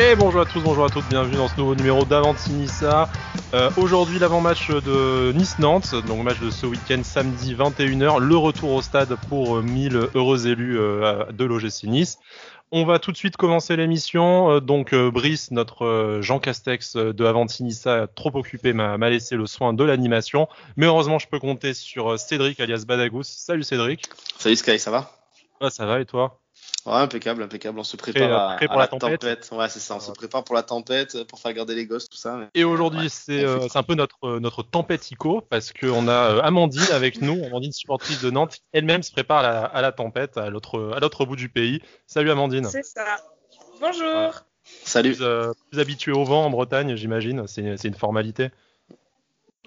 Et bonjour à tous, bonjour à toutes, bienvenue dans ce nouveau numéro d'Avantinissa. Euh, Aujourd'hui l'avant-match de Nice-Nantes, donc match de ce week-end samedi 21h, le retour au stade pour 1000 heureux élus euh, de l'OGC Nice. On va tout de suite commencer l'émission. Euh, donc euh, Brice, notre euh, Jean Castex de Avantinissa, trop occupé, m'a laissé le soin de l'animation. Mais heureusement, je peux compter sur Cédric alias Badagous. Salut Cédric. Salut Sky, ça va? Ouais, ça va et toi? Ouais, impeccable, impeccable. On se prépare à, pour à la la tempête. tempête. Ouais, c'est ça. On se prépare pour la tempête, pour faire garder les gosses, tout ça. mais- Et aujourd'hui, Ouais, c'est euh, un peu notre, euh, notre tempête ICO parce qu'on a euh, Amandine avec nous, Amandine supportrice de Nantes, elle-même se prépare à la, à la tempête à l'autre à l'autre bout du pays. Salut Amandine. C'est ça. Bonjour. Salut. Plus, euh, plus habituée au vent en Bretagne, j'imagine. C'est c'est une formalité.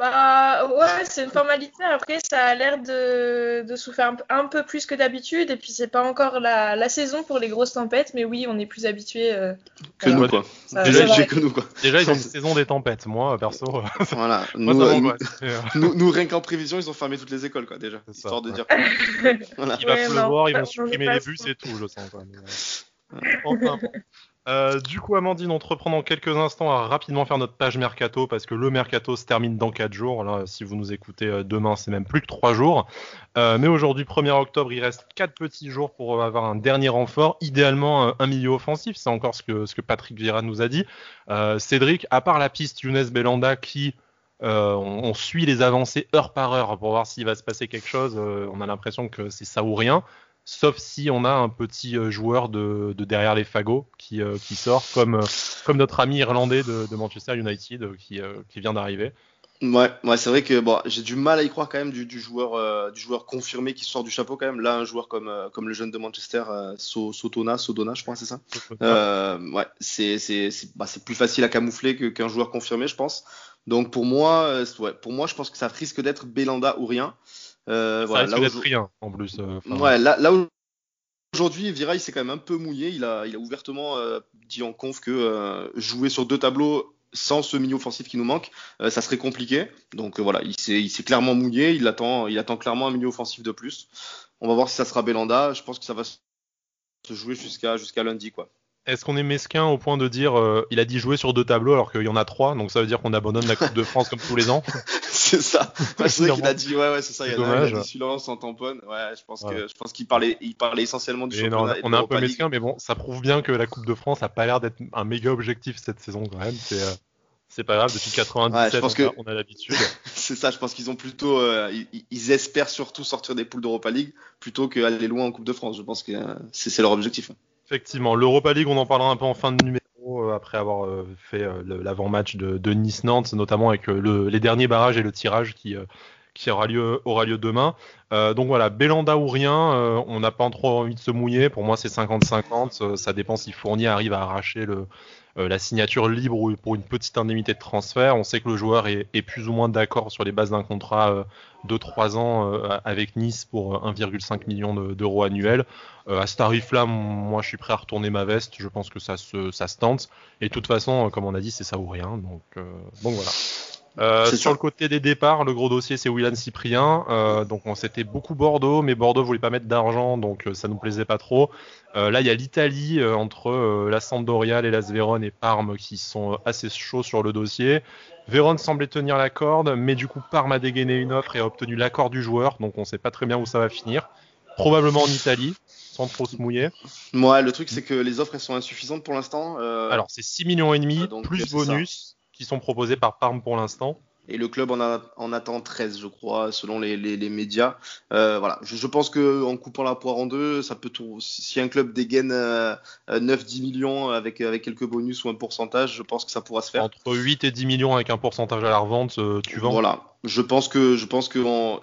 Bah ouais, c'est une formalité. Après, ça a l'air de, de souffrir un, peu- un peu plus que d'habitude. Et puis, c'est pas encore la, la saison pour les grosses tempêtes. Mais oui, on est plus habitué. euh, Que nous, quoi. Ça- Déjà, ça que nous, quoi. Déjà, ils ont une saison des tempêtes. Moi, perso, euh, Voilà. moi, Nous, ça euh, nous, nous, nous, rien qu'en prévision, ils ont fermé toutes les écoles, quoi, déjà. Ça, Histoire de ouais. dire. Voilà. Il va Ouais, non, pleuvoir, ils on vont supprimer les bus et tout, je sens. Quoi. Mais, euh, enfin, bon. Euh, du coup, Amandine, on te reprend dans quelques instants à rapidement faire notre page mercato parce que le mercato se termine dans 4 jours. Là, si vous nous écoutez euh, demain, c'est même plus que 3 jours. Euh, mais aujourd'hui, 1er octobre, il reste 4 petits jours pour avoir un dernier renfort. Idéalement, un milieu offensif. C'est encore ce que, Patrick Vieira nous a dit. Cédric, à part la piste Younes Belanda qui on, suit les avancées heure par heure pour voir s'il va se passer quelque chose. On a l'impression que c'est ça ou rien. Sauf si on a un petit euh, joueur de, de derrière les fagots qui, euh, qui sort, comme, euh, comme notre ami irlandais de, de Manchester United qui, euh, qui vient d'arriver. Ouais, ouais c'est vrai que bon, j'ai du mal à y croire quand même du, du joueur, euh, du joueur confirmé qui sort du chapeau quand même. Là, un joueur comme, euh, comme le jeune de Manchester, euh, So- Sotona, Sodona, je crois, c'est ça? Ouais, c'est c'est c'est bah, plus facile à camoufler qu'un joueur confirmé, je pense. Donc pour moi, ouais, pour moi, je pense que ça risque d'être Belanda ou rien. Euh, Ça voilà, là rien en plus. euh, Ouais, là, là où- aujourd'hui, Vira, il s'est quand même un peu mouillé. Il a, il a ouvertement euh, dit en conf que euh, jouer sur deux tableaux sans ce milieu offensif qui nous manque, euh, ça serait compliqué. Donc voilà, il s'est, clairement mouillé. Il attend, il attend clairement un milieu offensif de plus. On va voir si ça sera Belanda. Je pense que ça va se jouer jusqu'à jusqu'à lundi, quoi. Est-ce qu'on est mesquin au point de dire il a dit jouer sur deux tableaux alors qu'il y en a trois, donc ça veut dire qu'on abandonne la Coupe de France comme tous les ans? c'est ça. C'est vrai qu'il a dit, ouais, ouais, c'est ça. Il y a, il a dit celui-là, on s'en tamponne. Ouais, je pense Ouais. que, je pense qu'il parlait, il parlait essentiellement du Et championnat. on est un peu mesquin, mais bon, ça prouve bien que la Coupe de France a pas l'air d'être un méga objectif cette saison quand même. C'est euh, c'est pas grave, depuis 97, Ouais, je pense on, a- que- on a l'habitude. C'est ça, je pense qu'ils ont plutôt, euh, ils, ils espèrent surtout sortir des poules d'Europa League plutôt qu'aller loin en Coupe de France. Je pense que euh, c'est c'est leur objectif. Effectivement, l'Europa League, on en parlera un peu en fin de numéro après avoir euh, fait euh, l'avant-match de, Nice-Nantes, notamment avec euh, le- les derniers barrages et le tirage qui, aura lieu, demain. Donc voilà, Belanda ou rien, on n'a pas trop envie de se mouiller. Pour moi, c'est 50-50. euh, ça dépend si Fournier arrive à arracher le, la signature libre ou pour une petite indemnité de transfert. On sait que le joueur est, plus ou moins d'accord sur les bases d'un contrat euh, de 3 ans euh, avec Nice pour euh, 1,5 million de- d'euros annuels. Euh, à ce tarif-là, moi, je suis prêt à retourner ma veste. Je pense que ça se, tente. Et de toute façon, euh, comme on a dit, c'est ça ou rien. Euh, donc voilà. Euh, sur ça. le côté des départs, le gros dossier c'est Willan Cyprien. Euh, donc on s'était beaucoup Bordeaux, mais Bordeaux voulait pas mettre d'argent, donc euh, ça nous plaisait pas trop. Euh, là il y a l'Italie entre la Sampdoria, les Las Vérone et Parme qui sont assez chauds sur le dossier. Vérone semblait tenir la corde, mais du coup Parme a dégainé une offre et a obtenu l'accord du joueur, donc on sait pas très bien où ça va finir. Probablement en Italie, sans trop se mouiller. Moi, le truc, c'est que les offres, elles sont insuffisantes pour l'instant. euh, Alors c'est 6 millions et demi plus ça. Qui sont proposés par Parme pour l'instant. Et le club en, a, en attend 13, je crois, selon les, les, les médias. Euh, voilà. Je, je pense que en coupant la poire en deux, ça peut tout. Si un club dégaine euh, euh, 9-10 millions avec, avec quelques bonus ou un pourcentage, je pense que ça pourra se faire. Entre 8 et 10 millions avec un pourcentage à la revente, euh, tu vends. Voilà. Je pense que je pense que en-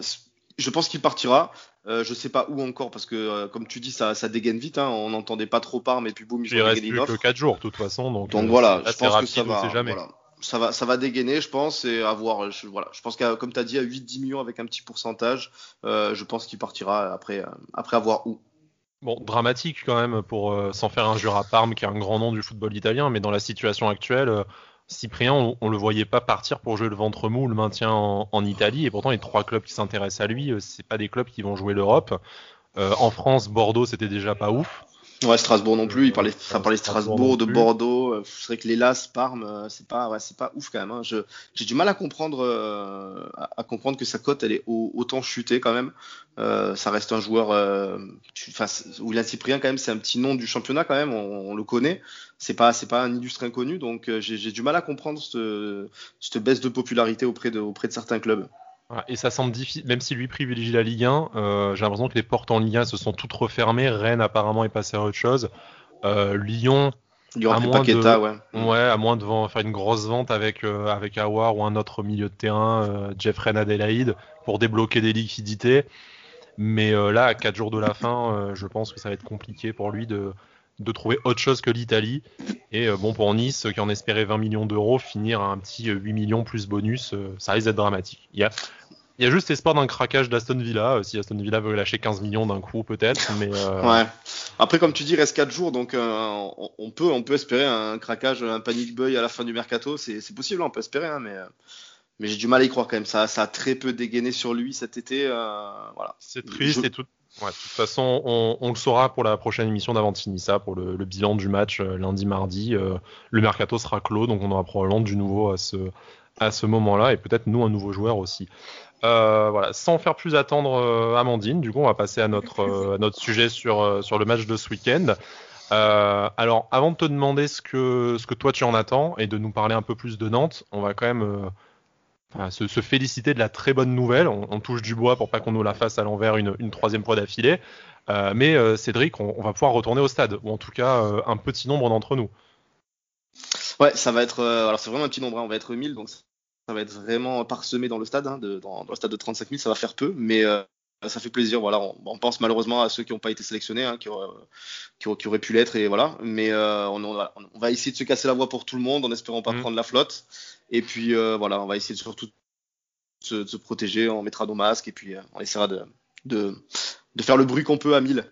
je pense qu'il partira. Euh, je sais pas où encore parce que euh, comme tu dis, ça, ça dégaine vite. Hein. On n'entendait pas trop Parme et puis boum, ils Il reste plus que offre. 4 jours de toute façon. Donc, Donc euh, voilà, je pense que ça va, jamais. voilà. Ça va, ça va dégainer, je pense, et avoir, je, voilà, je pense qu'à, comme tu as dit, à 8-10 millions avec un petit pourcentage, euh, je pense qu'il partira après, euh, après avoir où. Bon, dramatique quand même pour euh, sans faire injure à Parme, qui est un grand nom du football italien, mais dans la situation actuelle, euh, Cyprien, on, on le voyait pas partir pour jouer le ventre mou, le maintien en, en Italie, et pourtant les trois clubs qui s'intéressent à lui, c'est pas des clubs qui vont jouer l'Europe. En France, Bordeaux, c'était déjà pas ouf. Ouais, Strasbourg non plus. Il parlait, Euh, ça parlait de Strasbourg de. Bordeaux. Euh, C'est vrai que les LAS, Parme, euh, c'est pas, ouais, c'est pas ouf quand même. hein. Je- J'ai du mal à comprendre, euh, à, à comprendre que sa cote elle est au- autant chutée quand même. Euh, ça reste un joueur. Euh, tu- William Cyprien quand même, c'est un petit nom du championnat quand même. On, on le connaît. C'est pas, c'est pas un illustre inconnu. Donc euh, j'ai j'ai du mal à comprendre ce- cette baisse de popularité auprès de, auprès de certains clubs. Et ça semble difficile, même si lui privilégie la Ligue 1, euh, j'ai l'impression que les portes en Ligue 1 se sont toutes refermées. Rennes apparemment est passé à autre chose. Euh, Lyon, Il y aura À moins Paqueta, de- ouais. ouais, à moins de faire une grosse vente avec euh, avec Awar ou un autre milieu de terrain, euh, Jeffrey Adelaide, pour débloquer des liquidités. Mais là, à 4 jours de la fin, je pense que ça va être compliqué pour lui de, de trouver autre chose que l'Italie. Et euh, bon, pour Nice, qui en espérait 20 millions d'euros, finir à un petit euh, 8 millions plus bonus, euh, ça risque d'être dramatique. Il y a, il y a juste espoir d'un craquage d'Aston Villa, euh, si Aston Villa veut lâcher 15 millions d'un coup peut-être. Mais euh, Ouais. Après, comme tu dis, il reste 4 jours, donc euh, on, peut, on peut espérer un craquage, un panic buy à la fin du mercato. C'est possible, hein, on peut espérer, hein, mais, euh, mais j'ai du mal à y croire quand même. Ça, ça a très peu dégainé sur lui cet été. euh, voilà. C'est triste Je- et tout. De toute façon, on, le saura pour la prochaine émission d'Avantinissa, pour le, bilan du match euh, lundi, mardi. euh, le mercato sera clos, donc on aura probablement du nouveau à ce, moment-là, et peut-être nous un nouveau joueur aussi. Euh, voilà, sans faire plus attendre Amandine, du coup, on va passer à notre, sujet sur, le match de ce week-end. Alors, avant de te demander ce que, toi tu en attends et de nous parler un peu plus de Nantes, on va quand même se, féliciter de la très bonne nouvelle. On, touche du bois pour pas qu'on nous la fasse à l'envers une, troisième fois d'affilée. Euh, mais euh, Cédric, on, va pouvoir retourner au stade, ou en tout cas euh, un petit nombre d'entre nous. Ouais, ça va être. alors, c'est vraiment un petit nombre, hein, on va être 1000, donc ça va être vraiment parsemé dans le stade. hein, dans, le stade de 35 000, ça va faire peu, mais ça fait plaisir. Voilà, on, on pense malheureusement à ceux qui n'ont pas été sélectionnés, hein, qui, auraient, qui, auraient- qui auraient pu l'être, et voilà. Mais euh, on, on va, on va essayer de se casser la voie pour tout le monde en espérant pas Mhm. prendre la flotte. Et puis euh, voilà, on va essayer de surtout de se, de se protéger, on mettra nos masques et puis euh, on essaiera de, de, de faire le bruit qu'on peut à 1000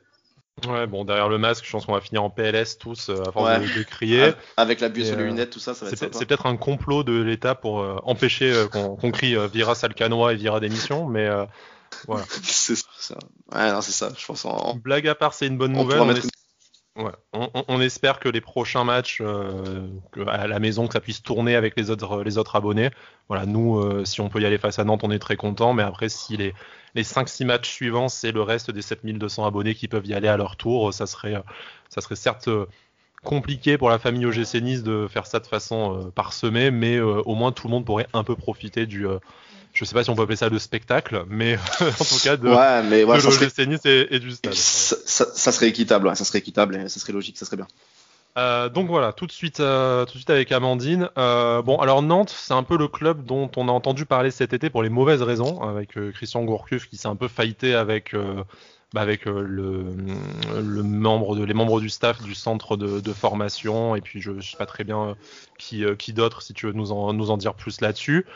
Ouais, bon, derrière le masque, je pense qu'on va finir en PLS tous euh, à force Ouais. de, de crier. avec la buée Et, sur les euh, lunettes, tout ça, ça va être c'est peut-être un complot de l'État pour euh, empêcher euh, qu'on crie euh, Vira Salcanois et Vira démission, mais euh, voilà. C'est ça. Ouais, non, c'est ça. Je pense en, Blague à part, c'est une bonne on nouvelle. On, ouais, espère que les prochains matchs euh, à la maison, que ça puisse tourner avec les autres, les autres abonnés. Voilà, nous, euh, si on peut y aller face à Nantes, on est très content. Mais après, si les, les 5-6 matchs suivants, c'est le reste des 7200 abonnés qui peuvent y aller à leur tour, ça serait, euh, ça serait certes euh, compliqué pour la famille OGC Nice de faire ça de façon euh, parsemée, mais euh, au moins tout le monde pourrait un peu profiter du. euh, je sais pas si on peut appeler ça le spectacle, mais en tout cas de, Ouais, mais ouais, de ça, serait, et, et du stade. ça, ça- ça serait équitable. ouais, ça serait équitable et ça serait logique. Ça serait bien. Euh, donc voilà, tout de suite, euh, tout de suite avec Amandine. Euh, bon, alors Nantes, c'est un peu le club dont on a entendu parler cet été pour les mauvaises raisons, avec Christian Gourcuff qui s'est un peu fighté avec, bah, avec euh, le, le membre de, les membres du staff du centre de, de formation, et puis je, je sais pas très bien euh, qui, euh, qui d'autre, si tu veux nous en, nous en dire plus là-dessus.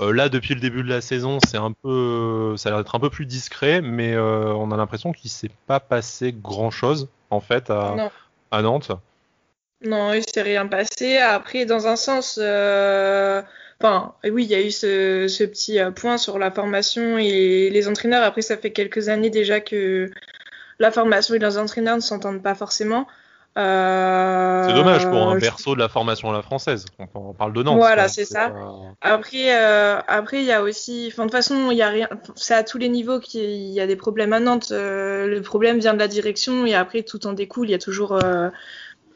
Là, depuis le début de la saison, c'est un peu, ça a l'air d'être un peu plus discret, mais on a l'impression qu'il s'est pas passé grand-chose en fait à, Non. à Nantes. Non, il s'est rien passé. Après, dans un sens, euh, enfin, oui, il y a eu ce, ce petit euh, point sur la formation et les entraîneurs. Après, ça fait quelques années déjà que la formation et les entraîneurs ne s'entendent pas forcément. Euh, C'est dommage pour un berceau de la formation à la française. On, on parle de Nantes. Voilà, quoi. c'est ça. pas- Après, euh, après, il y a aussi, enfin, de toute façon, il y a rien, c'est à tous les niveaux qu'il y a des problèmes à Nantes. Euh, le problème vient de la direction et après, tout en découle. Il y a toujours,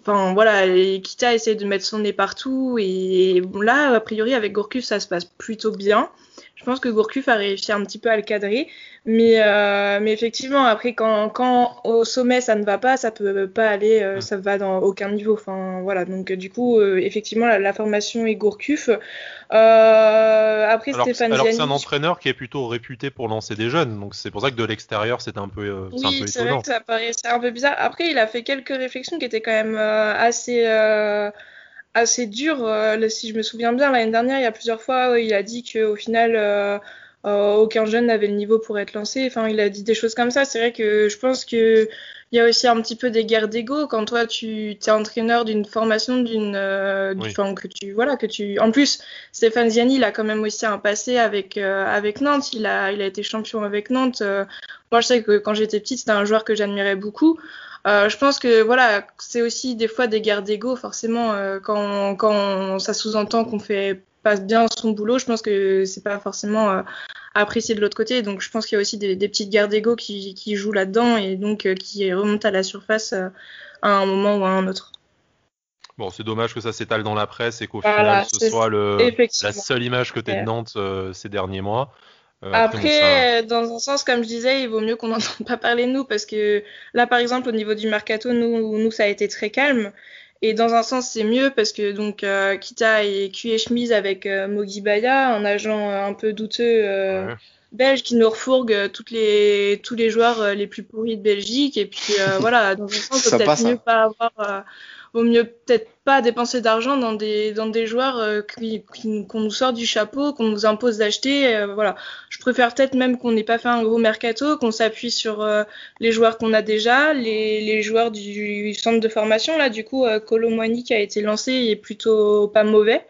enfin, voilà, Kita essaie de mettre son nez partout et bon, là, a priori, avec Gourcuff, ça se passe plutôt bien. Je pense que Gourcuff a réussi un petit peu à le cadrer, mais, euh, mais effectivement, après, quand, quand au sommet ça ne va pas, ça peut pas aller, euh, ça va dans aucun niveau. Enfin, voilà, donc du coup, euh, effectivement, la, la formation est Gourcuff. Euh, après, Alors, Stéphane alors c'est un entraîneur qui est plutôt réputé pour lancer des jeunes. Donc c'est pour ça que de l'extérieur, c'est un peu, euh, Oui, c'est vrai que ça paraissait un peu bizarre. Après, il a fait quelques réflexions qui étaient quand même euh, assez, euh, assez dures. Euh, si je me souviens bien, l'année dernière, il y a plusieurs fois, où il a dit qu'au final, euh, euh, aucun jeune n'avait le niveau pour être lancé. Enfin, il a dit des choses comme ça. C'est vrai que je pense que il y a aussi un petit peu des guerres d'ego quand toi tu es entraîneur d'une formation d'une euh, Oui. que tu voilà que tu en plus Stéphane Ziani il a quand même aussi un passé avec euh, avec Nantes il a il a été champion avec Nantes Euh, moi je sais que quand j'étais petite c'était un joueur que j'admirais beaucoup je pense que voilà, c'est aussi des fois des guerres d'ego, forcément, quand, quand ça sous-entend qu'on fait pas bien son boulot, je pense que c'est pas forcément apprécié de l'autre côté. Donc je pense qu'il y a aussi des, petites guerres d'ego qui, qui, jouent là-dedans et donc qui remontent à la surface à un moment ou à un autre. Bon, c'est dommage que ça s'étale dans la presse et qu'au final ce soit le, la seule image que tu de Nantes euh, ces derniers mois. Euh, après, dans un sens, comme je disais, il vaut mieux qu'on n'entende pas parler de nous parce que là, par exemple, au niveau du mercato, nous, nous ça a été très calme. Et dans un sens, c'est mieux parce que donc euh, Kita est cul et chemise avec euh, Mogi Baya, un agent un peu douteux belge qui nous refourgue toutes les, tous les joueurs les plus pourris de Belgique. Et puis voilà, dans un sens, peut-être mieux pas avoir vaut mieux peut-être pas dépenser d'argent dans des dans des joueurs euh, qu'on nous sort du chapeau, qu'on nous impose d'acheter. Euh, voilà, je préfère peut-être même qu'on n'ait pas fait un gros mercato, qu'on s'appuie sur euh, les joueurs qu'on a déjà, les, les joueurs du, centre de formation là. Du coup, Colomwani qui a été lancé, il est plutôt pas mauvais.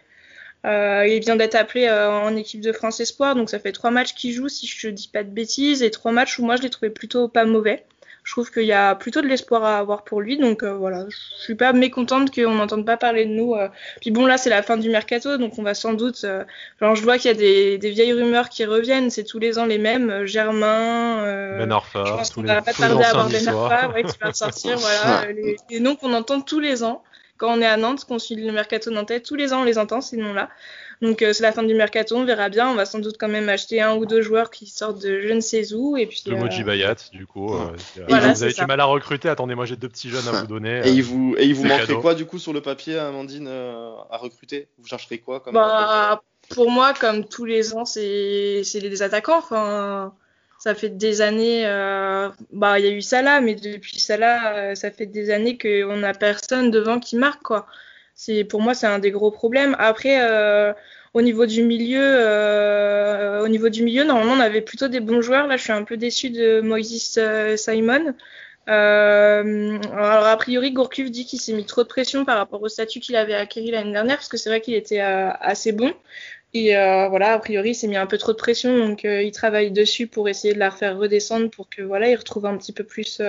il vient d'être appelé en équipe de France Espoir, donc ça fait trois matchs qu'il joue, si je dis pas de bêtises, et trois matchs où moi je l'ai trouvé plutôt pas mauvais je trouve qu'il y a plutôt de l'espoir à avoir pour lui. Donc euh, voilà, je suis pas mécontente qu'on n'entende pas parler de nous. Euh. Puis bon, là, c'est la fin du mercato, donc on va sans doute. Euh, je vois qu'il y a des, des, vieilles rumeurs qui reviennent. C'est tous les ans les mêmes. Germain. ben Arfa. Je pense qu'on va pas tarder à avoir Ben Arfa, ouais, qui va sortir. voilà, les, noms qu'on entend tous les ans quand on est à Nantes, qu'on suit le mercato nantais. Tous les ans, on les entend ces noms-là. Donc euh, c'est la fin du mercato, on verra bien. On va sans doute quand même acheter un ou deux joueurs qui sortent de je ne sais où. Et puis, le Moji euh, Bayat, du coup. Euh, vous avez du mal à recruter. Attendez, moi j'ai deux petits jeunes à vous donner. Et il vous, et il vous manquerait quoi du coup sur le papier, Amandine, à recruter? Vous chercherez quoi comme bah, Pour moi, comme tous les ans, c'est des attaquants. Enfin ça fait des années, bah il y a eu Salah, mais depuis Salah, ça fait des années qu'on n'a personne devant qui marque quoi. C'est pour moi c'est un des gros problèmes. Après euh, au niveau du milieu, euh, au niveau du milieu, normalement on avait plutôt des bons joueurs. Là, je suis un peu déçu de Moïse euh, Simon. alors a priori, Gourcuff dit qu'il s'est mis trop de pression par rapport au statut qu'il avait acquis l'année dernière, parce que c'est vrai qu'il était assez bon. Et voilà, a priori, il s'est mis un peu trop de pression, donc il travaille dessus pour essayer de la refaire redescendre, pour que voilà, il retrouve un petit peu plus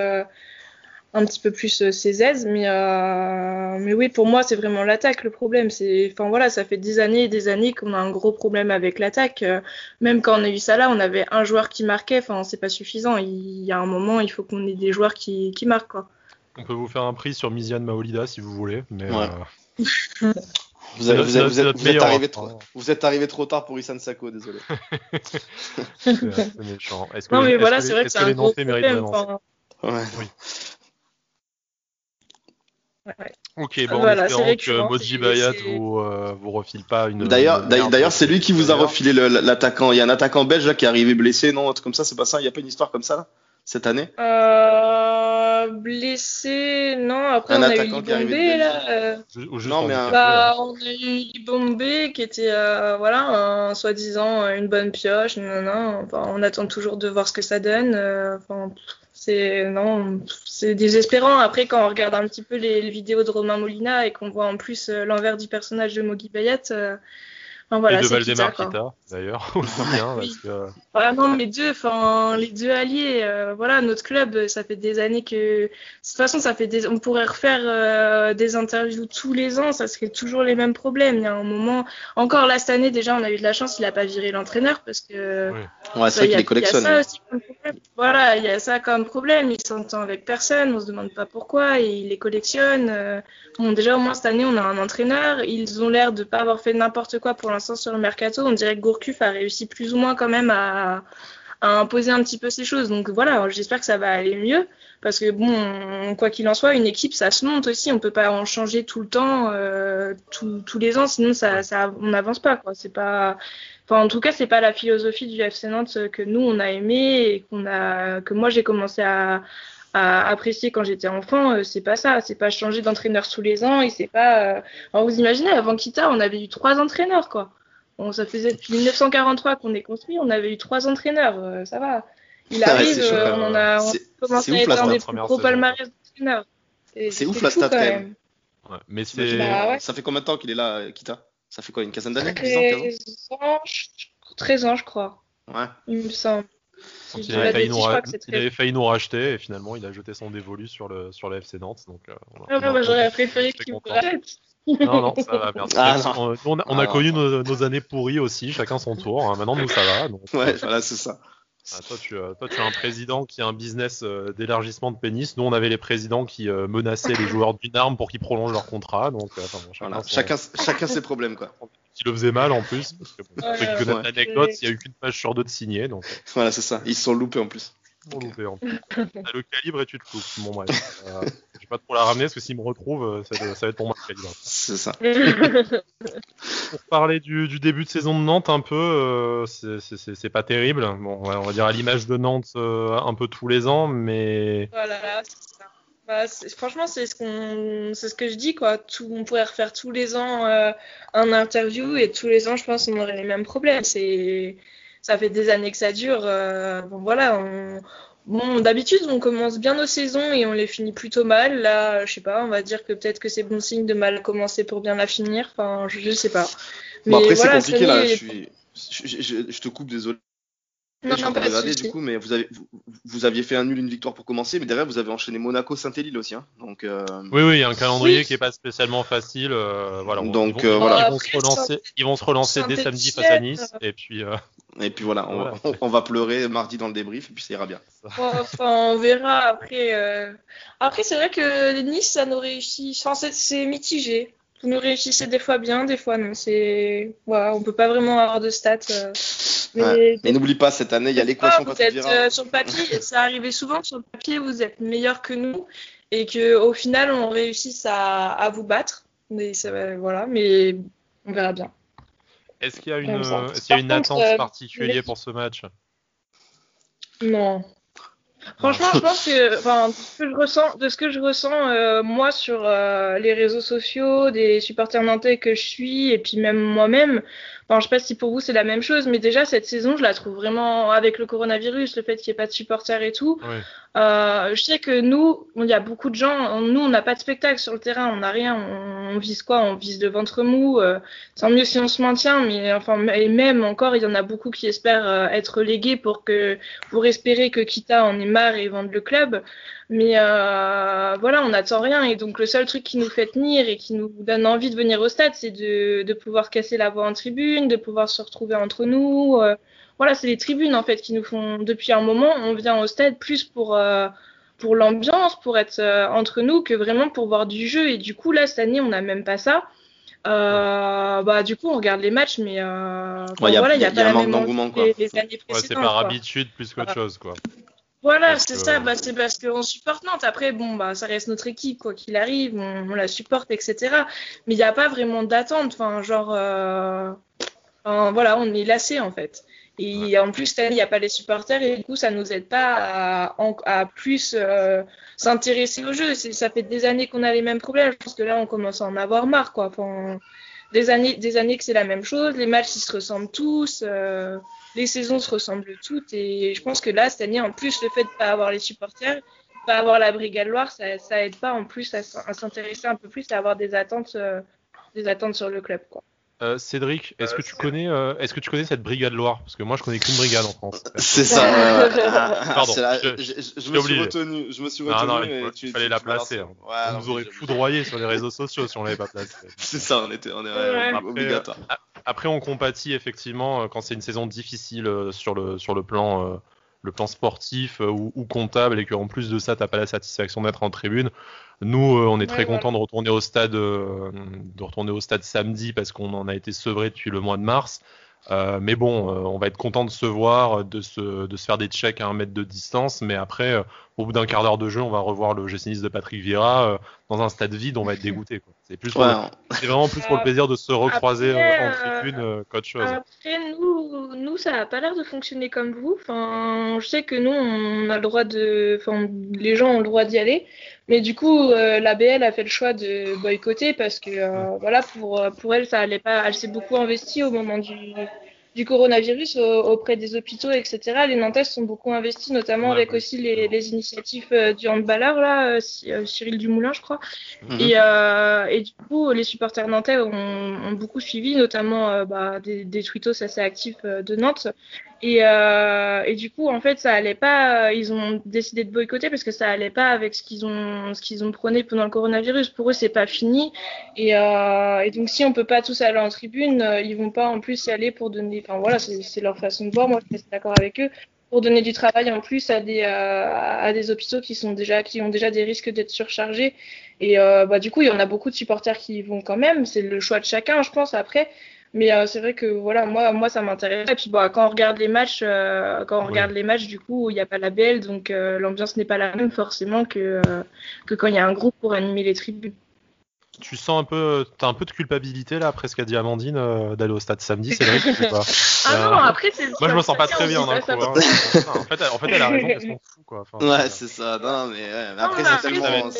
un petit peu plus euh, ses aises. Mais, euh, mais oui, pour moi, c'est vraiment l'attaque le problème. C'est, enfin voilà, ça fait des années et des années qu'on a un gros problème avec l'attaque. Euh, même quand on a eu ça là, on avait un joueur qui marquait. Enfin, c'est pas suffisant. Il, y a un moment, il faut qu'on ait des joueurs qui, qui marquent. Quoi. On peut vous faire un prix sur Miziane Maolida si vous voulez. Mais Vous, êtes, vous, êtes, arrivé trop, vous êtes arrivé trop tard pour Isan Sako, désolé. c'est méchant. Que, non, mais voilà, c'est vrai que c'est un gros problème. Ouais. Oui. Ok, bon, voilà, espérant que Moji Bayat vous, euh, vous refile pas une. D'ailleurs, d'ailleurs, c'est lui qui vous a refilé l'attaquant. Il y a un attaquant belge là, qui est arrivé blessé, non Comme ça, c'est pas ça Il y a pas une histoire comme ça là, cette année? Euh, Blessé, non. Après, on a eu Bombé là. Euh... Non, mais bah, on a eu Bombé qui était, euh, voilà, un, soi-disant une bonne pioche. Non, non. Enfin, on attend toujours de voir ce que ça donne. Euh, enfin, c'est non, c'est désespérant. Après, quand on regarde un petit peu les, vidéos de Romain Molina et qu'on voit en plus euh, l'envers du personnage de Mogi Bayat, euh, voilà, et de Valdemar Kita, d'ailleurs, bien, parce que... voilà, non, les deux, enfin, les deux alliés, euh, voilà, notre club, ça fait des années que, de toute façon, ça fait des, on pourrait refaire euh, des interviews tous les ans, ça serait toujours les mêmes problèmes. Il y a un moment, encore là cette année, déjà, on a eu de la chance, il a pas viré l'entraîneur parce que. Ouais, c'est vrai qu'il les collectionne. Voilà, il y a ça comme problème. Il s'entend avec personne, on se demande pas pourquoi, et il les collectionne. Euh. Bon, déjà, au moins cette année, on a un entraîneur. Ils ont l'air de pas avoir fait n'importe quoi pour sur le mercato. On dirait que Gourcuff a réussi plus ou moins quand même à, imposer un petit peu ces choses. Donc voilà, j'espère que ça va aller mieux. Parce que bon, quoi qu'il en soit, une équipe, ça se monte aussi. On peut pas en changer tout le temps, euh, tous les ans, sinon ça, ça on n'avance pas. Quoi. Pas, enfin, en tout cas, c'est pas la philosophie du FC Nantes que nous on a aimé et qu'on a, que moi j'ai commencé à, à apprécier quand j'étais enfant, euh, c'est pas ça. C'est pas changer d'entraîneur tous les ans et c'est pas. Euh, alors vous imaginez, avant Kita, on avait eu trois entraîneurs, quoi. Bon, ça faisait depuis 1943 qu'on est construit, on avait eu trois entraîneurs, euh, ça va. Il ah arrive, on en a commencé à être dans des gros palmarès d'entraîneurs. C'est ouf la stat quand même. Ouais, mais c'est. Bah, Ça fait combien de temps qu'il est là, Kita? Ça fait quoi, une quinzaine d'années? 13 ans, 13 ans, je crois. Ouais. Il me semble. Je il, avait failli bêtises, nous ra- il très. avait failli nous racheter et finalement il a jeté son dévolu sur le, sur le FC Nantes. Donc, euh, on a- Ah, a- bah, j'aurais préféré qu'il me rachète. Non, non, ça va, merci. Ah, on, on a, on a Ah, connu non. nos, nos années pourries aussi, chacun son tour. hein. Maintenant, nous, ça va. Donc, Ouais, voilà, c'est ça. Ah, toi, tu, euh, toi, tu as un président qui a un business euh, d'élargissement de pénis. Nous, on avait les présidents qui euh, menaçaient les joueurs d'une arme pour qu'ils prolongent leur contrat. Donc, euh, enfin, bon, chacun, Voilà. son- Chacun, chacun ses problèmes, quoi. qui le faisait mal en plus. Parce que, ceux qui connaissent l'anecdote, il n'y a eu qu'une page sur deux de signé. Donc, Voilà, c'est ça. Ils se sont loupés en plus. On loupé, en plus. T'as le calibre et tu te loupes. Bon, bref. Euh, je vais pas trop la ramener parce que s'il me retrouve, euh, ça, ça va être pour moi le calibre. C'est ça. Pour parler du, du début de saison de Nantes, un peu, euh, c'est- c'est c'est- c'est pas terrible. Bon, ouais, on va dire à l'image de Nantes euh, un peu tous les ans, mais Voilà, c'est ça. Bah, c'est- franchement, c'est ce qu'on, c'est ce que je dis quoi. Tout, on pourrait refaire tous les ans euh, un interview et tous les ans, je pense, on aurait les mêmes problèmes. C'est, ça fait des années que ça dure. euh, bon voilà, on... bon d'habitude on commence bien nos saisons et on les finit plutôt mal. Là, je sais pas, on va dire que peut-être que c'est bon signe de mal commencer pour bien la finir. Enfin, je, je sais pas. Bon, après, voilà, c'est compliqué, là. Je, année- suis... je, je- je te coupe, désolé. Non, je suis non, pas de de regarder, du coup, mais vous, avez, vous, vous aviez fait un nul, une victoire pour commencer, mais derrière, vous avez enchaîné Monaco, Saint-Élie aussi. Hein. Donc, euh, oui, oui, il y a un calendrier Oui. qui est pas spécialement facile. euh, voilà, on- Donc, ils vont, euh, voilà. ils vont se relancer, ils vont se relancer dès samedi face à Nice, et puis euh, et puis voilà, on, Voilà. on- on va pleurer mardi dans le débrief, et puis ça ira bien. Enfin, on verra après. euh. Après, c'est vrai que Nice, ça nous réussit. Enfin, c'est- c'est mitigé. Vous nous réussissez des fois bien, des fois non. C'est, voilà, on peut pas vraiment avoir de stats. euh. Mais Ouais. Mais n'oublie pas, cette année, il y a l'équation vous êtes euh, sur le papier. Ça arrivait souvent sur le papier, vous êtes meilleur que nous et que au final, on réussisse à, à vous battre. Mais ça, voilà, mais on verra bien. Est-ce qu'il y a une, Comme ça. est-ce qu'il y a une Par contre, attente euh, particulière pour ce match? Non. Franchement, je pense que, enfin, de ce que je ressens, de ce que je ressens euh, moi sur euh, les réseaux sociaux, des supporters nantais que je suis, et puis même moi-même. Enfin, je sais pas si pour vous c'est la même chose, mais déjà cette saison, je la trouve vraiment avec le coronavirus, le fait qu'il n'y ait pas de supporters et tout. Euh, je sais que nous, il y a beaucoup de gens, on- nous on n'a pas de spectacle sur le terrain, on n'a rien, on, on vise quoi? On vise le ventre mou. euh, tant mieux si on se maintient, mais enfin et même encore, il y en a beaucoup qui espèrent euh, être relégués pour que pour espérer que Kita en ait marre et vende le club. Mais euh, voilà, on n'attend rien et donc le seul truc qui nous fait tenir et qui nous donne envie de venir au stade, c'est de, de pouvoir casser la voix en tribune, de pouvoir se retrouver entre nous. euh, voilà, c'est les tribunes en fait qui nous font depuis un moment. On vient au stade plus pour euh, pour l'ambiance, pour être euh, entre nous, que vraiment pour voir du jeu. Et du coup là cette année, on n'a même pas ça. Euh, bah du coup, on regarde les matchs, mais euh, Ouais, y voilà, il y y a- a y pas a un la manque même d'engouement, envie quoi. que les années Ouais, précédentes. c'est par quoi. habitude plus qu'autre chose, quoi. Voilà, c'est que- ça. Bah, c'est parce qu'on supporte Nantes. Après, bon, bah, ça reste notre équipe, quoi qu'il arrive. On, on la supporte, etc. Mais il n'y a pas vraiment d'attente. Enfin, genre, euh, enfin, voilà, on est lassé en fait. Et en plus, il n'y a pas les supporters et du coup, ça nous aide pas à, plus euh, s'intéresser au jeu. Ça fait des années qu'on a les mêmes problèmes. Je pense que là, on commence à en avoir marre, quoi. Enfin, des années, des années que c'est la même chose. Les matchs, ils se ressemblent tous. euh, les saisons se ressemblent toutes. Et je pense que là, cette année, en plus, le fait de pas avoir les supporters, pas avoir la Brigade Loire, ça, ça aide pas en plus à, s'intéresser un peu plus à avoir des attentes, euh, des attentes sur le club, quoi. Euh, Cédric, est-ce que tu connais, euh, est-ce que tu connais cette brigade Loire? Parce que moi, je connais qu'une brigade en France. C'est ça. Pardon, la- je- je, je- je me suis oublié. retenu. Je me suis retenu. non, et il faut- tu- il fallait tu- la tu placer. hein. Ouais, on non, nous aurait foudroyé sur les réseaux sociaux si on l'avait pas placé. C'est ça, on était, on est Ouais. obligatoire. Après, on compatit effectivement euh, quand c'est une saison difficile euh, sur le sur le plan euh, le plan sportif euh, ou, ou comptable et qu'en plus de ça, t'as pas la satisfaction d'être en tribune. Nous, euh, on est très Ouais, content de retourner au stade euh, de retourner au stade samedi parce qu'on en a été sevré depuis le mois de mars. Euh, mais bon, euh, on va être content de se voir, de se, de se faire des checks à un mètre de distance. Mais après, euh, au bout d'un quart d'heure de jeu, on va revoir le gestioniste de Patrick euh, dans un stade vide. On va être dégoûté. quoi. C'est plus pour Ouais, le- c'est vraiment plus pour le plaisir de se recroiser Après, euh, en euh, tribune euh, qu'autre chose. Après, nous, nous, ça n'a pas l'air de fonctionner comme vous. Enfin, je sais que nous, on a le droit de, enfin, les gens ont le droit d'y aller, mais du coup, euh, la BL a fait le choix de boycotter parce que, euh, voilà, pour pour elle, ça allait pas. Elle s'est beaucoup investie au moment du du coronavirus auprès des hôpitaux, etc. Les Nantais sont beaucoup investis, notamment avec aussi les, les, initiatives euh, du handballeur, là, euh, euh, Cyril Dumoulin, je crois. Mhm. et, euh, et, du coup, les supporters nantais ont, ont beaucoup suivi, notamment bah, des, des tweetos assez actifs de Nantes. Et, euh, et, du coup, en fait, ça allait pas. Ils ont décidé de boycotter parce que ça allait pas avec ce qu'ils ont, ce qu'ils ont prôné pendant le coronavirus. Pour eux, c'est pas fini. Et, euh, et, donc, si on peut pas tous aller en tribune, euh, ils vont pas en plus y aller pour donner. Enfin voilà, c'est leur façon de voir. Moi, je suis d'accord avec eux pour donner du travail en plus à des euh, à des hôpitaux qui sont déjà qui ont déjà des risques d'être surchargés. Et euh, bah du coup, il y en a beaucoup de supporters qui y vont quand même. C'est le choix de chacun, je pense. Après. Mais euh, c'est vrai que voilà, moi, moi ça m'intéresse. Et puis bah, quand on regarde les matchs, euh, quand on regarde les matchs, du coup, il n'y a pas la BL, donc euh, l'ambiance n'est pas la même forcément que, que quand il y a un groupe pour animer les tribunes. Tu sens un peu, t'as un peu de culpabilité là, après ce qu'a dit Amandine, d'aller au stade samedi, c'est vrai ou pas Ah non, après c'est. Moi je me sens pas très bien d'un coup. Hein. en, fait, en fait, elle a raison, elle s'en fout quoi. Enfin, ouais, c'est ça. Non, mais, mais après c'est tellement.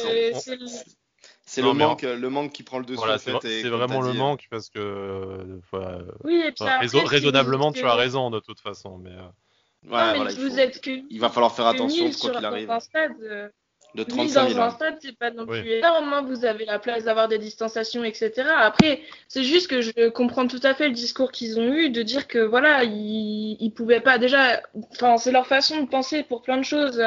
C'est le manque, le manque qui prend le dessus. c'est vraiment le manque parce que. oui, et puis raisonnablement, tu as raison de toute façon, mais. Euh, ouais, voilà, il, faut... êtes que... il va falloir faire attention quoi qu'il arrive. Stade, euh, de 35 000. dans un stade, c'est pas non plus énorme. Vous avez la place d'avoir des distanciations, etc. Après, c'est juste que je comprends tout à fait le discours qu'ils ont eu de dire que voilà, ils, ils pouvaient pas. Déjà, enfin, c'est leur façon de penser pour plein de choses.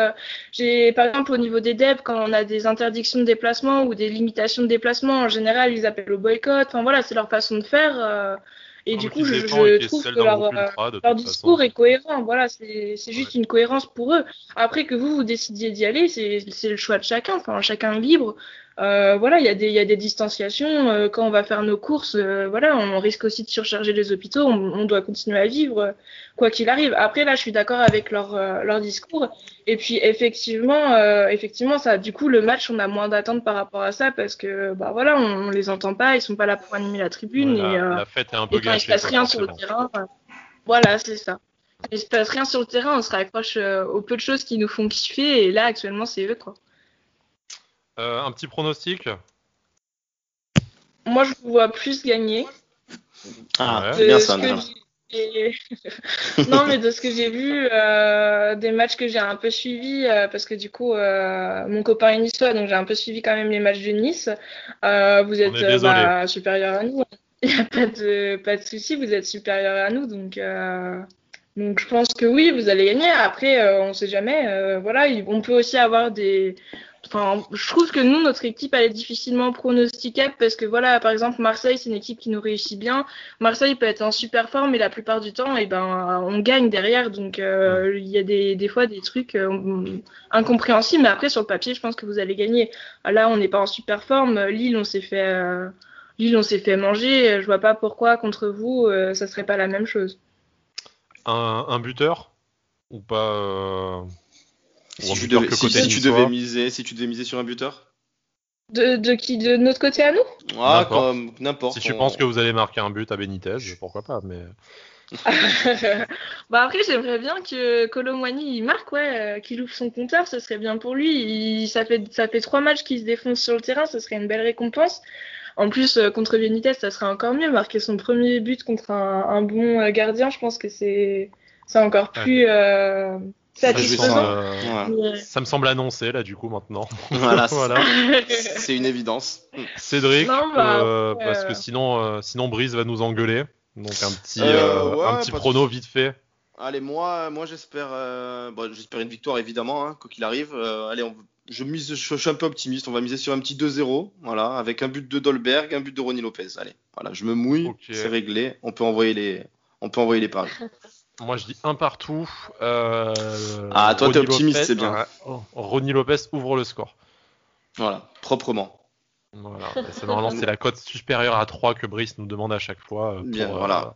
J'ai, par exemple, au niveau des DEP, quand on a des interdictions de déplacement ou des limitations de déplacement, en général, ils appellent au boycott. Enfin voilà, c'est leur façon de faire. Et du coup, je, je trouve que leur, euh, leur discours est cohérent. Voilà, c'est juste une cohérence pour eux. Après que vous, vous décidiez d'y aller, c'est le choix de chacun. Enfin, chacun libre. Euh, voilà, il y, a des, y a des distanciations. Euh, quand on va faire nos courses, euh, voilà, on risque aussi de surcharger les hôpitaux. On, on doit continuer à vivre euh, quoi qu'il arrive. Après, là, je suis d'accord avec leur, leur discours. Et puis, effectivement, effectivement, ça, du coup, le match, on a moins d'attentes par rapport à ça parce que, bah voilà, on, on, les entend pas, ils sont pas là pour animer la tribune. et, la fête est un peu et quand il se passe rien sur le terrain, voilà, c'est ça. Il se passe rien sur le terrain, on se raccroche aux peu de choses qui nous font kiffer. Et là, actuellement, c'est eux, quoi. Euh, un petit pronostic Moi, je vous vois plus gagner. Ah, bien ça, non, mais de ce que j'ai vu, euh, des matchs que j'ai un peu suivis, euh, parce que du coup, euh, mon copain est niçois, donc j'ai un peu suivi quand même les matchs de Nice. Euh, vous êtes bah, supérieur à nous. Il n'y a pas de, pas de souci, vous êtes supérieur à nous, donc, donc je pense que oui, vous allez gagner. Après, on ne sait jamais. voilà, on peut aussi avoir des, Enfin, je trouve que nous, notre équipe, elle est difficilement pronosticable parce que voilà, par exemple, Marseille, c'est une équipe qui nous réussit bien. Marseille peut être en super forme, mais la plupart du temps, et eh ben, on gagne derrière. Donc, euh, il y a des, des fois des trucs euh, incompréhensibles, mais après, sur le papier, je pense que vous allez gagner. Là, on n'est pas en super forme. Lille, on s'est fait, euh, Lille, on s'est fait manger. Je vois pas pourquoi contre vous, ça serait pas la même chose. Un, un buteur ou pas si, tu devais, si, tu devais, miser, si tu devais miser sur un buteur de, de, qui De notre côté à nous? Ah, comme n'importe. Si tu penses que vous allez marquer un but à Benitez, pourquoi pas, mais. bah après j'aimerais bien que Colomwani il marque ouais, euh, qu'il ouvre son compteur, ce serait bien pour lui. Il, ça fait ça fait trois matchs qu'il se défonce sur le terrain, ce serait une belle récompense. En plus euh, contre Benitez, ça serait encore mieux. Marquer son premier but contre un, un bon euh, gardien, je pense que c'est c'est encore plus. Euh, ça, euh, ça, me semble annoncé là du coup maintenant. Voilà, c'est une évidence. Cédric, bah, euh, parce que sinon, euh, sinon Brice va nous engueuler. Donc un petit, ouais, un petit prono vite fait. Allez, moi, moi j'espère, bon, j'espère une victoire évidemment, hein, quoi qu'il arrive. allez, on, je mise, je, suis un peu optimiste. On va miser sur un petit 2-0, voilà, avec un but de Dolberg, un but de Ronnie Lopez. Allez, voilà, je me mouille, c'est réglé. On peut envoyer les, on peut envoyer les paris. Moi, je dis un partout. Euh, ah, toi, t'es optimiste, c'est bien. Ronnie Lopez ouvre le score. Voilà, proprement. Voilà. normalement, c'est la cote supérieure à 3 que Brice nous demande à chaque fois euh, pour, bien, voilà. Euh,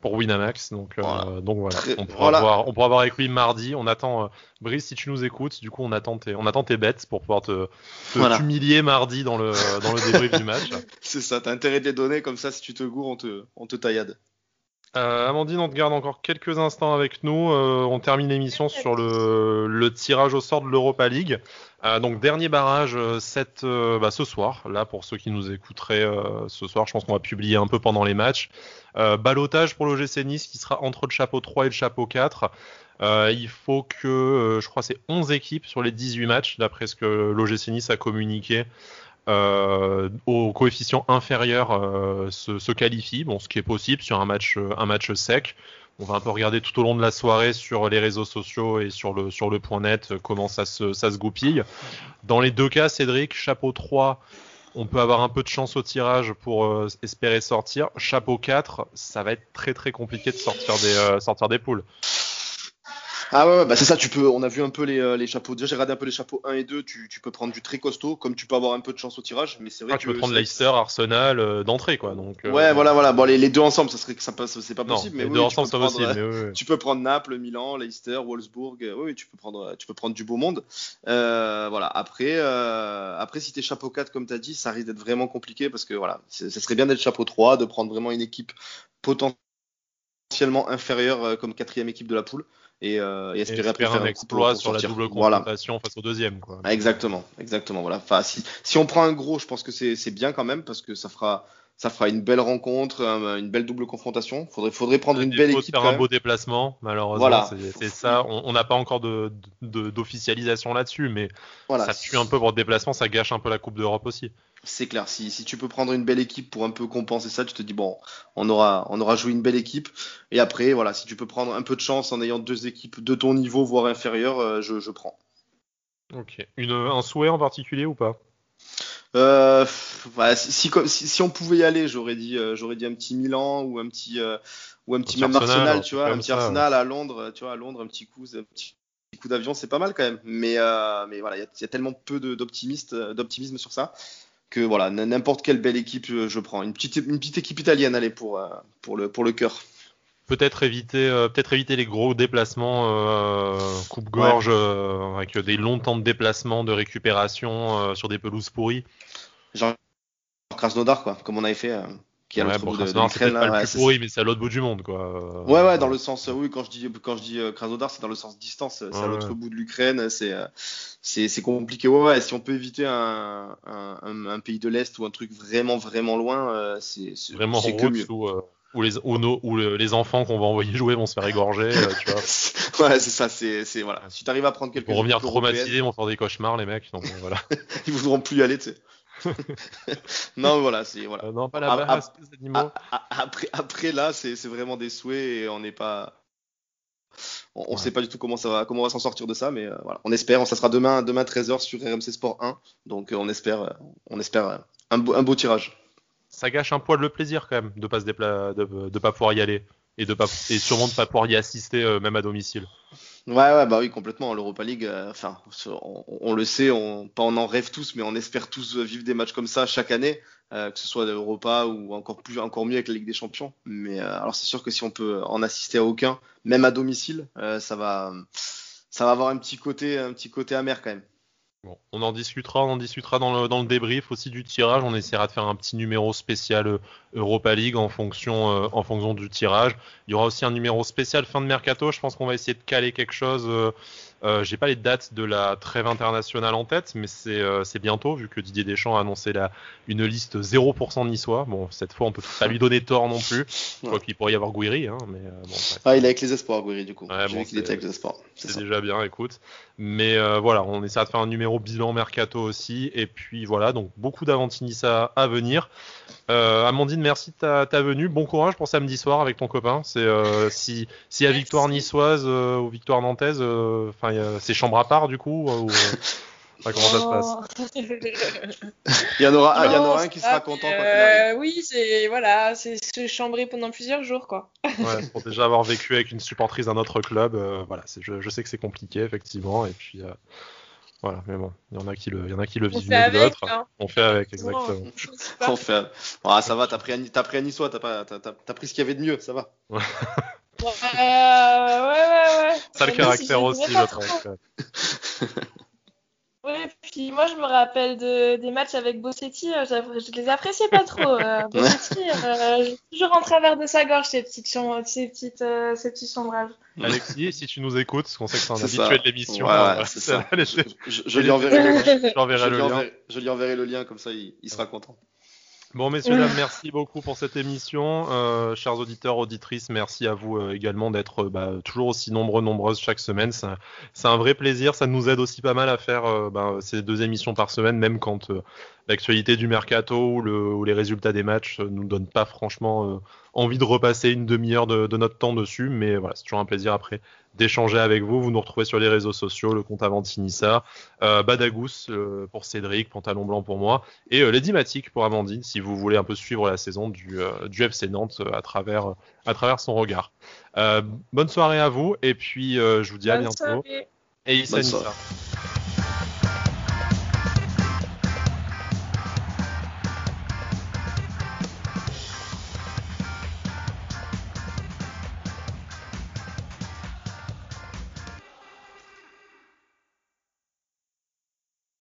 pour Winamax. Donc voilà. donc voilà. On, pourra voir, on pourra voir avec lui mardi. On attend, Brice, si tu nous écoutes, du coup, on attend tes, on attend tes bêtes pour pouvoir te, te humilier mardi dans le, dans le débrief du match. C'est ça, t'as intérêt de les donner, comme ça, si tu te gourres, on te, on te taillade. Euh, Amandine, on te garde encore quelques instants avec nous. Euh, on termine l'émission sur le, le, tirage au sort de l'Europa League. Euh, donc dernier barrage cette, bah, ce soir. Là pour ceux qui nous écouteraient ce soir, je pense qu'on va publier un peu pendant les matchs. Balotage pour l'OGC Nice qui sera entre le chapeau 3 et le chapeau 4. il faut que, je crois, c'est 11 équipes sur les 18 matchs, d'après ce que l'OGC Nice a communiqué. Au coefficient inférieur se, se, qualifie, bon, ce qui est possible sur un match, un match sec on va un peu regarder tout au long de la soirée sur les réseaux sociaux et sur le, sur le point net euh, comment ça se, ça se goupille. Dans les deux cas, Cédric, chapeau 3, on peut avoir un peu de chance au tirage pour euh, espérer sortir. Chapeau 4, ça va être très très compliqué de sortir des, euh, sortir des poules. Ah ouais, bah c'est ça, tu peux, on a vu un peu les, euh, les chapeaux. Déjà, j'ai regardé un peu les chapeaux 1 et 2, tu, tu, peux prendre du très costaud, comme tu peux avoir un peu de chance au tirage, mais c'est vrai ah, que. Tu peux prendre Leicester, Arsenal euh, d'entrée, quoi. Donc, euh, ouais, voilà, voilà. Bon, les, les, deux ensemble, ça serait que ça passe, c'est pas possible, mais les deux ensemble, c'est possible. Mais oui, Tu peux prendre Naples, Milan, Leicester, Wolfsburg, oui, tu peux prendre, tu peux prendre du beau monde. voilà. Après, après, si t'es chapeau 4, comme t'as dit, ça risque d'être vraiment compliqué parce que voilà, ça serait bien d'être chapeau 3, de prendre vraiment une équipe potentiellement inférieure comme quatrième équipe de la poule et, euh, et espérer après faire un exploit sur la double confrontation face au deuxième. Quoi. Exactement, exactement. Voilà. Enfin, si, si on prend un gros, je pense que c'est bien quand même parce que ça fera ça fera une belle rencontre, une belle double confrontation. Faudrait, faudrait prendre une belle équipe. Faire un beau déplacement, malheureusement. Voilà. C'est ça. On n'a pas encore d'officialisation de, là-dessus, mais voilà. ça tue un peu votre déplacement, ça gâche un peu la Coupe d'Europe aussi. C'est clair. Si, si, tu peux prendre une belle équipe pour un peu compenser ça, tu te dis bon, on aura, on aura joué une belle équipe. Et après, voilà, si tu peux prendre un peu de chance en ayant deux équipes de ton niveau, voire inférieur, euh, je, je prends. Ok. Une, un souhait en particulier ou pas? Euh, si, si, on pouvait y aller, j'aurais dit, euh, j'aurais dit un petit Milan ou un petit, ou un petit, même Arsenal, tu vois, un petit Arsenal à Londres, tu vois, à Londres, un petit coup, un petit coup d'avion, c'est pas mal quand même. Mais, mais voilà, il y, a tellement peu d'optimisme sur ça que voilà, n'importe quelle belle équipe, je, prends. Une petite, une petite équipe italienne, allez, pour, pour le, pour le cœur peut-être éviter, peut-être éviter les gros déplacements coupe-gorge avec des longs temps de déplacement, de récupération sur des pelouses pourries. Genre Krasnodar, quoi, comme on avait fait. Qui ouais, de, c'est pas le plus pourri, mais c'est à l'autre bout du monde, quoi. Ouais, ouais, dans le sens, oui, quand je dis, quand je dis euh, Krasnodar, c'est dans le sens distance, c'est à l'autre bout de l'Ukraine, c'est, euh, c'est, c'est compliqué. Ouais, ouais, si on peut éviter un, un, un pays de l'Est ou un truc vraiment, vraiment loin, euh, c'est, vraiment c'est que mieux. Où, euh, où les, où, nos, où les enfants qu'on va envoyer jouer vont se faire égorger, tu vois. ouais, c'est ça, c'est, c'est, voilà. Si t'arrives à prendre quelques. Pour revenir traumatisés, ils vont faire des cauchemars, les mecs, donc voilà. Ils voudront plus y aller, tu sais. non, voilà, c'est voilà. Euh, non, pas la base, animaux. Après, après là, c'est vraiment des souhaits et on n'est pas. On, ne sait pas du tout comment ça va, comment on va s'en sortir de ça, mais euh, voilà, on espère. Ça sera demain, demain 13h sur RMC Sport 1, donc euh, on espère, on espère un beau, un beau tirage. Ça gâche un poil le plaisir quand même de pas se de, de pas pouvoir y aller et de pas et sûrement de pas pouvoir y assister même à domicile. Ouais, ouais, bah oui, complètement. L'Europa League, euh, enfin, on, le sait, on, pas on en rêve tous, mais on espère tous vivre des matchs comme ça chaque année, euh, que ce soit l'Europa ou encore plus, encore mieux avec la Ligue des Champions. Mais euh, alors, c'est sûr que si on peut en assister à aucun, même à domicile, ça va, ça va avoir un petit côté, un petit côté amer quand même. Bon, on en discutera, on en discutera dans le, débrief aussi du tirage. On essaiera de faire un petit numéro spécial euh, Europa League en fonction, euh, en fonction du tirage. Il y aura aussi un numéro spécial fin de mercato. Je pense qu'on va essayer de caler quelque chose euh, euh, j'ai pas les dates de la trêve internationale en tête, mais c'est euh, bientôt, vu que Didier Deschamps a annoncé la, une liste 0% niçois. Bon, cette fois, on peut pas lui donner tort non plus. Je crois qu'il pourrait y avoir Gouiri. Hein, mais, euh, bon, ah, il est avec les espoirs, Gouiri, du coup. Ouais, bon, était avec les espoirs. C'est déjà bien, écoute. Mais euh, voilà, on essaie de faire un numéro bilan mercato aussi. Et puis voilà, donc beaucoup d'Avantinissa à venir. Amandine, merci de ta, ta, venue. Bon courage pour samedi soir avec ton copain. C'est si, si à victoire niçoise ou victoire nantaise, enfin c'est chambre à part du coup ou, comment ça se passe Il y en aura, il y en aura un qui sera content quand euh, Oui, c'est voilà, c'est se chambrer pendant plusieurs jours quoi. ouais, pour déjà avoir vécu avec une supportrice d'un autre club, euh, voilà, je, je, sais que c'est compliqué effectivement et puis euh, voilà, mais bon, il y en a qui le, il y en a qui le vivent mieux que d'autres. Hein. On fait avec, exactement. On fait. Ah, ça va, t'as pris, pris un niçois, t'as pas, t'as pris ce qu'il y avait de mieux, ça va. Euh, ouais, ouais, ouais. Ça le caractère aussi, je pense. Ouais, puis puis moi je me rappelle de, des matchs avec Bossetti, euh, je les appréciais pas trop. Euh, Bossetti, euh, toujours en travers de sa gorge ces petites, ces petites, euh, ces petits sombrages. Alexis, si tu nous écoutes, parce qu'on sait que c'est un habitué de l'émission, ouais, je, je, je, lui enverrai, le lien. Je lui enverrai le lien, comme ça il, il sera content. Bon, messieurs, dames, merci beaucoup pour cette émission. Euh, chers auditeurs, auditrices, merci à vous euh, également d'être euh, bah, toujours aussi nombreux, nombreuses chaque semaine. C'est un vrai plaisir. Ça nous aide aussi pas mal à faire bah, ces deux émissions par semaine, même quand l'actualité du mercato ou, le, ou, les résultats des matchs nous donnent pas franchement envie de repasser une demi-heure de, de, notre temps dessus. Mais voilà, c'est toujours un plaisir après d'échanger avec vous. Vous nous retrouvez sur les réseaux sociaux, le compte Avantinissa, euh, Badagous euh, pour Cédric, Pantalon Blanc pour moi, et euh, Lady Matic pour Amandine, si vous voulez un peu suivre la saison du, euh, du FC Nantes à, travers, à travers son regard. bonne soirée à vous, et puis je vous dis à bientôt. Et Issa